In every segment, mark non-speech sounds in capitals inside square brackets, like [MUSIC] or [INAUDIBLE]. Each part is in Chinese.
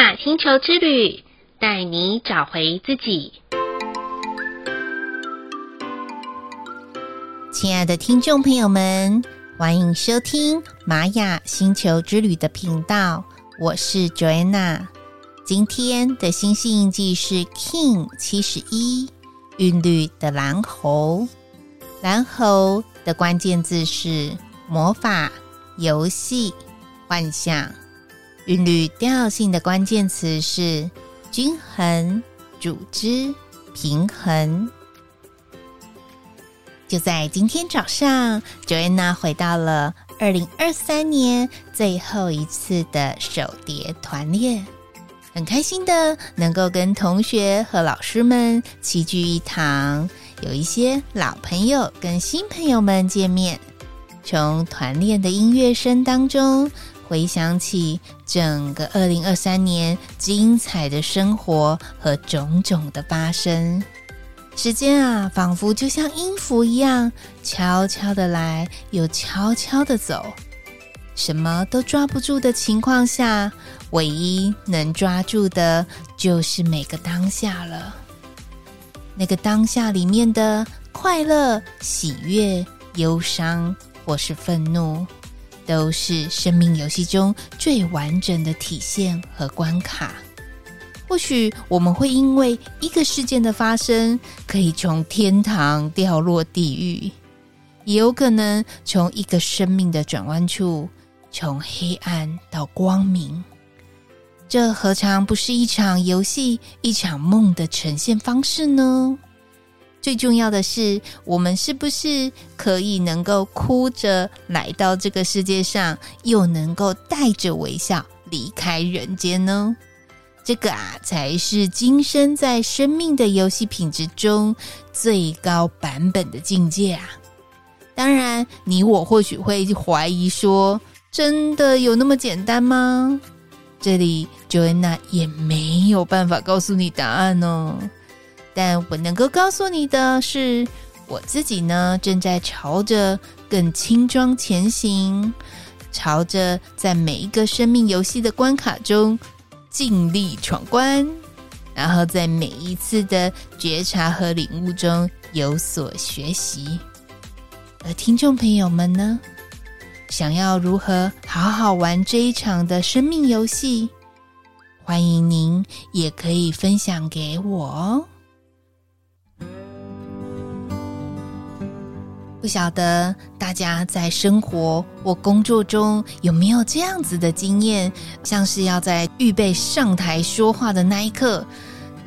雅星球之旅，带你找回自己。亲爱的听众朋友们，欢迎收听玛雅星球之旅的频道，我是 Joanna。今天的星系印记是 King 七十一，韵律的蓝猴。蓝猴的关键字是魔法、游戏、幻想。韵律调性的关键词是均衡、组织、平衡。就在今天早上，Joanna 回到了二零二三年最后一次的手碟团练，很开心的能够跟同学和老师们齐聚一堂，有一些老朋友跟新朋友们见面，从团练的音乐声当中。回想起整个二零二三年精彩的生活和种种的发生，时间啊，仿佛就像音符一样，悄悄的来，又悄悄的走。什么都抓不住的情况下，唯一能抓住的，就是每个当下了。那个当下里面的快乐、喜悦、忧伤，或是愤怒。都是生命游戏中最完整的体现和关卡。或许我们会因为一个事件的发生，可以从天堂掉落地狱，也有可能从一个生命的转弯处，从黑暗到光明。这何尝不是一场游戏、一场梦的呈现方式呢？最重要的是，我们是不是可以能够哭着来到这个世界上，又能够带着微笑离开人间呢？这个啊，才是今生在生命的游戏品质中最高版本的境界啊！当然，你我或许会怀疑说，真的有那么简单吗？这里 Joanna 也没有办法告诉你答案哦。但我能够告诉你的是，我自己呢，正在朝着更轻装前行，朝着在每一个生命游戏的关卡中尽力闯关，然后在每一次的觉察和领悟中有所学习。而听众朋友们呢，想要如何好好玩这一场的生命游戏？欢迎您也可以分享给我哦。不晓得大家在生活或工作中有没有这样子的经验，像是要在预备上台说话的那一刻，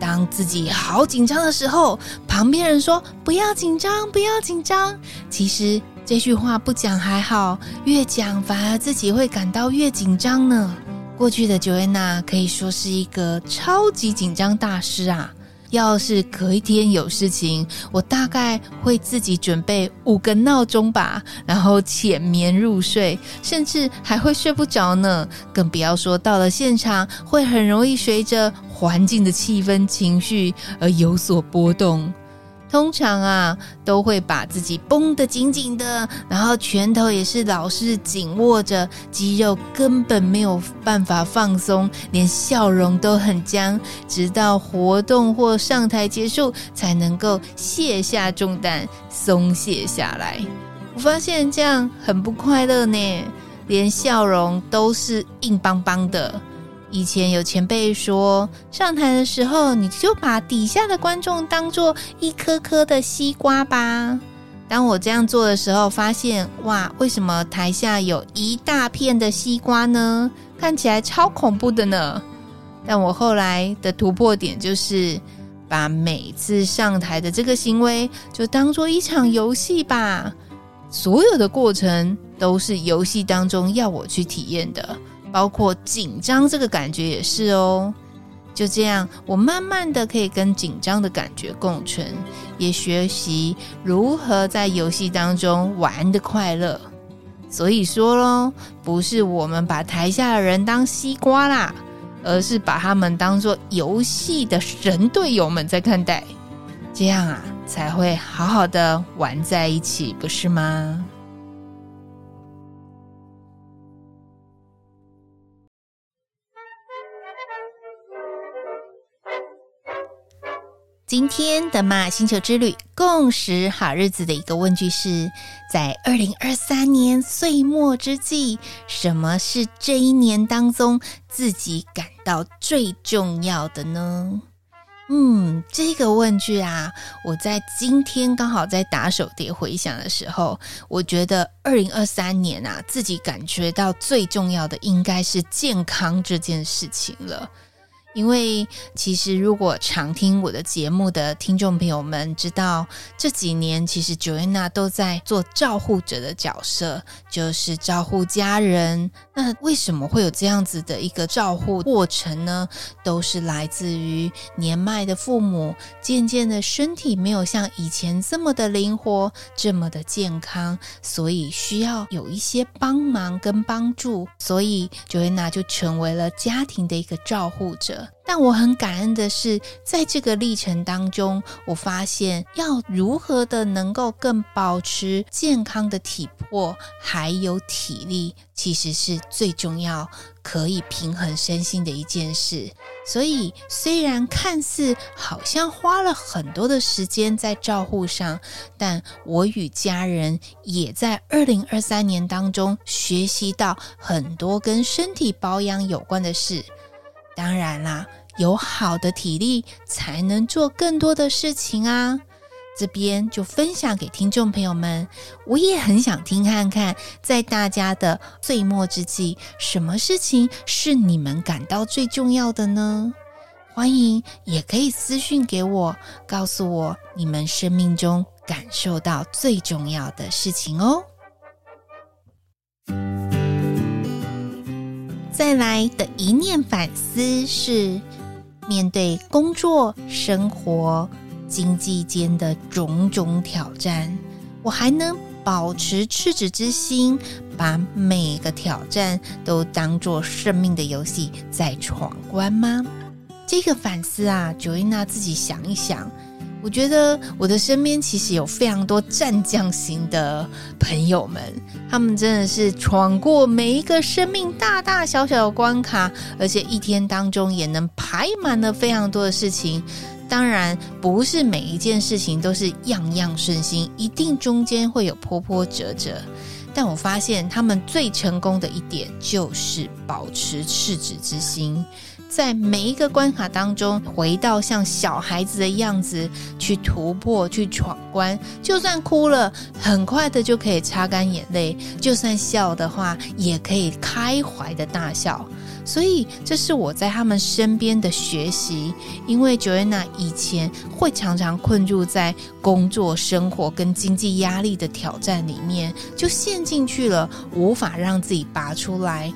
当自己好紧张的时候，旁边人说“不要紧张，不要紧张”，其实这句话不讲还好，越讲反而自己会感到越紧张呢。过去的 Joanna 可以说是一个超级紧张大师啊。要是隔一天有事情，我大概会自己准备五个闹钟吧，然后浅眠入睡，甚至还会睡不着呢。更不要说到了现场，会很容易随着环境的气氛、情绪而有所波动。通常啊，都会把自己绷得紧紧的，然后拳头也是老是紧握着，肌肉根本没有办法放松，连笑容都很僵，直到活动或上台结束，才能够卸下重担，松懈下来。我发现这样很不快乐呢，连笑容都是硬邦邦的。以前有前辈说，上台的时候你就把底下的观众当做一颗颗的西瓜吧。当我这样做的时候，发现哇，为什么台下有一大片的西瓜呢？看起来超恐怖的呢。但我后来的突破点就是，把每次上台的这个行为就当做一场游戏吧。所有的过程都是游戏当中要我去体验的。包括紧张这个感觉也是哦，就这样，我慢慢的可以跟紧张的感觉共存，也学习如何在游戏当中玩得快乐。所以说喽，不是我们把台下的人当西瓜啦，而是把他们当做游戏的神队友们在看待，这样啊，才会好好的玩在一起，不是吗？今天的马星球之旅共识好日子的一个问句是：在二零二三年岁末之际，什么是这一年当中自己感到最重要的呢？嗯，这个问句啊，我在今天刚好在打手碟回想的时候，我觉得二零二三年啊，自己感觉到最重要的应该是健康这件事情了。因为其实，如果常听我的节目的听众朋友们知道，这几年其实 Joanna 都在做照护者的角色，就是照护家人。那为什么会有这样子的一个照护过程呢？都是来自于年迈的父母，渐渐的身体没有像以前这么的灵活，这么的健康，所以需要有一些帮忙跟帮助，所以 Joanna 就成为了家庭的一个照护者。但我很感恩的是，在这个历程当中，我发现要如何的能够更保持健康的体魄，还有体力，其实是最重要，可以平衡身心的一件事。所以，虽然看似好像花了很多的时间在照护上，但我与家人也在二零二三年当中学习到很多跟身体保养有关的事。当然啦，有好的体力才能做更多的事情啊！这边就分享给听众朋友们，我也很想听看看，在大家的岁末之际，什么事情是你们感到最重要的呢？欢迎也可以私讯给我，告诉我你们生命中感受到最重要的事情哦。再来的一念反思是，面对工作、生活、经济间的种种挑战，我还能保持赤子之心，把每个挑战都当作生命的游戏在闯关吗？这个反思啊，Joanna 自己想一想。我觉得我的身边其实有非常多战将型的朋友们，他们真的是闯过每一个生命大大小小的关卡，而且一天当中也能排满了非常多的事情。当然，不是每一件事情都是样样顺心，一定中间会有波波折折。但我发现他们最成功的一点就是保持赤子之心。在每一个关卡当中，回到像小孩子的样子去突破、去闯关。就算哭了，很快的就可以擦干眼泪；就算笑的话，也可以开怀的大笑。所以，这是我在他们身边的学习。因为 Joanna 以前会常常困住在工作、生活跟经济压力的挑战里面，就陷进去了，无法让自己拔出来。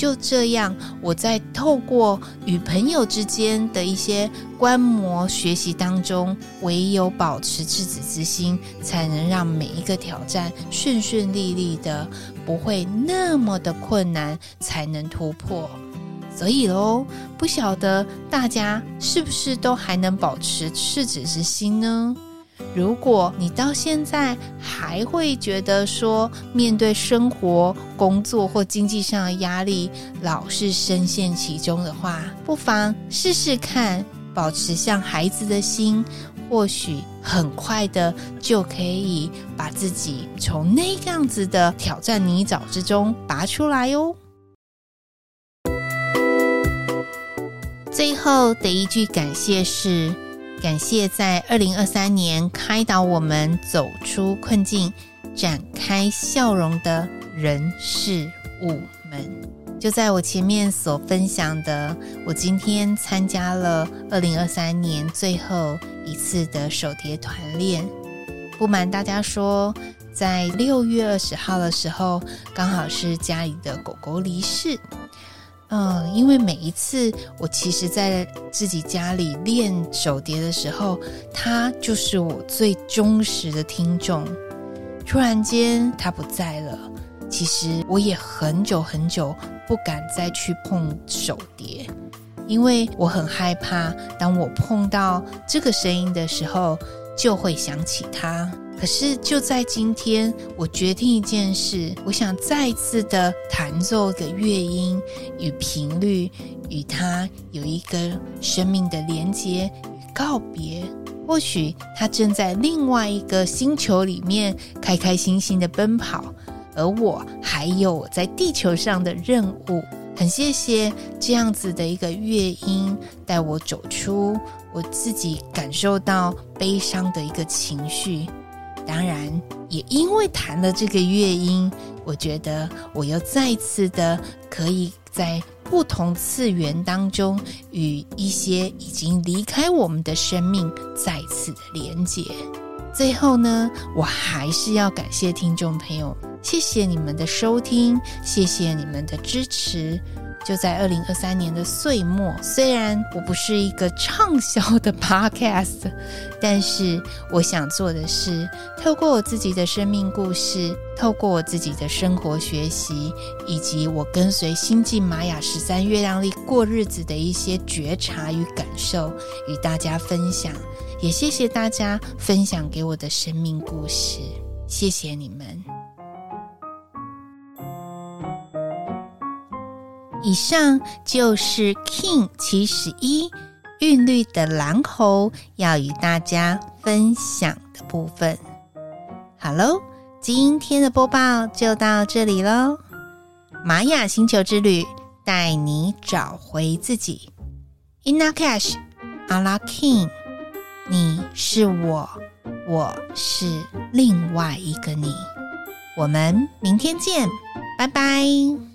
就这样，我在透过与朋友之间的一些观摩学习当中，唯有保持赤子之心，才能让每一个挑战顺顺利利的，不会那么的困难，才能突破。所以喽，不晓得大家是不是都还能保持赤子之心呢？如果你到现在还会觉得说，面对生活、工作或经济上的压力，老是深陷其中的话，不妨试试看，保持像孩子的心，或许很快的就可以把自己从那样子的挑战泥沼之中拔出来哦。最后的一句感谢是。感谢在二零二三年开导我们走出困境、展开笑容的人事物们。就在我前面所分享的，我今天参加了二零二三年最后一次的手碟团练。不瞒大家说，在六月二十号的时候，刚好是家里的狗狗离世。嗯，因为每一次我其实，在自己家里练手碟的时候，他就是我最忠实的听众。突然间他不在了，其实我也很久很久不敢再去碰手碟，因为我很害怕，当我碰到这个声音的时候，就会想起他。可是就在今天，我决定一件事，我想再次的弹奏一个乐音与频率，与它有一个生命的连接与告别。或许它正在另外一个星球里面开开心心的奔跑，而我还有我在地球上的任务。很谢谢这样子的一个乐音，带我走出我自己感受到悲伤的一个情绪。当然，也因为弹了这个乐音，我觉得我又再次的可以在不同次元当中与一些已经离开我们的生命再次的连接。最后呢，我还是要感谢听众朋友。谢谢你们的收听，谢谢你们的支持。就在二零二三年的岁末，虽然我不是一个畅销的 [LAUGHS] podcast，但是我想做的是，透过我自己的生命故事，透过我自己的生活学习，以及我跟随星际玛雅十三月亮历过日子的一些觉察与感受，与大家分享。也谢谢大家分享给我的生命故事，谢谢你们。以上就是 King 七十一韵律的蓝猴要与大家分享的部分。好喽，今天的播报就到这里喽。玛雅星球之旅带你找回自己。Ina Cash, 阿拉 King，你是我，我是另外一个你。我们明天见，拜拜。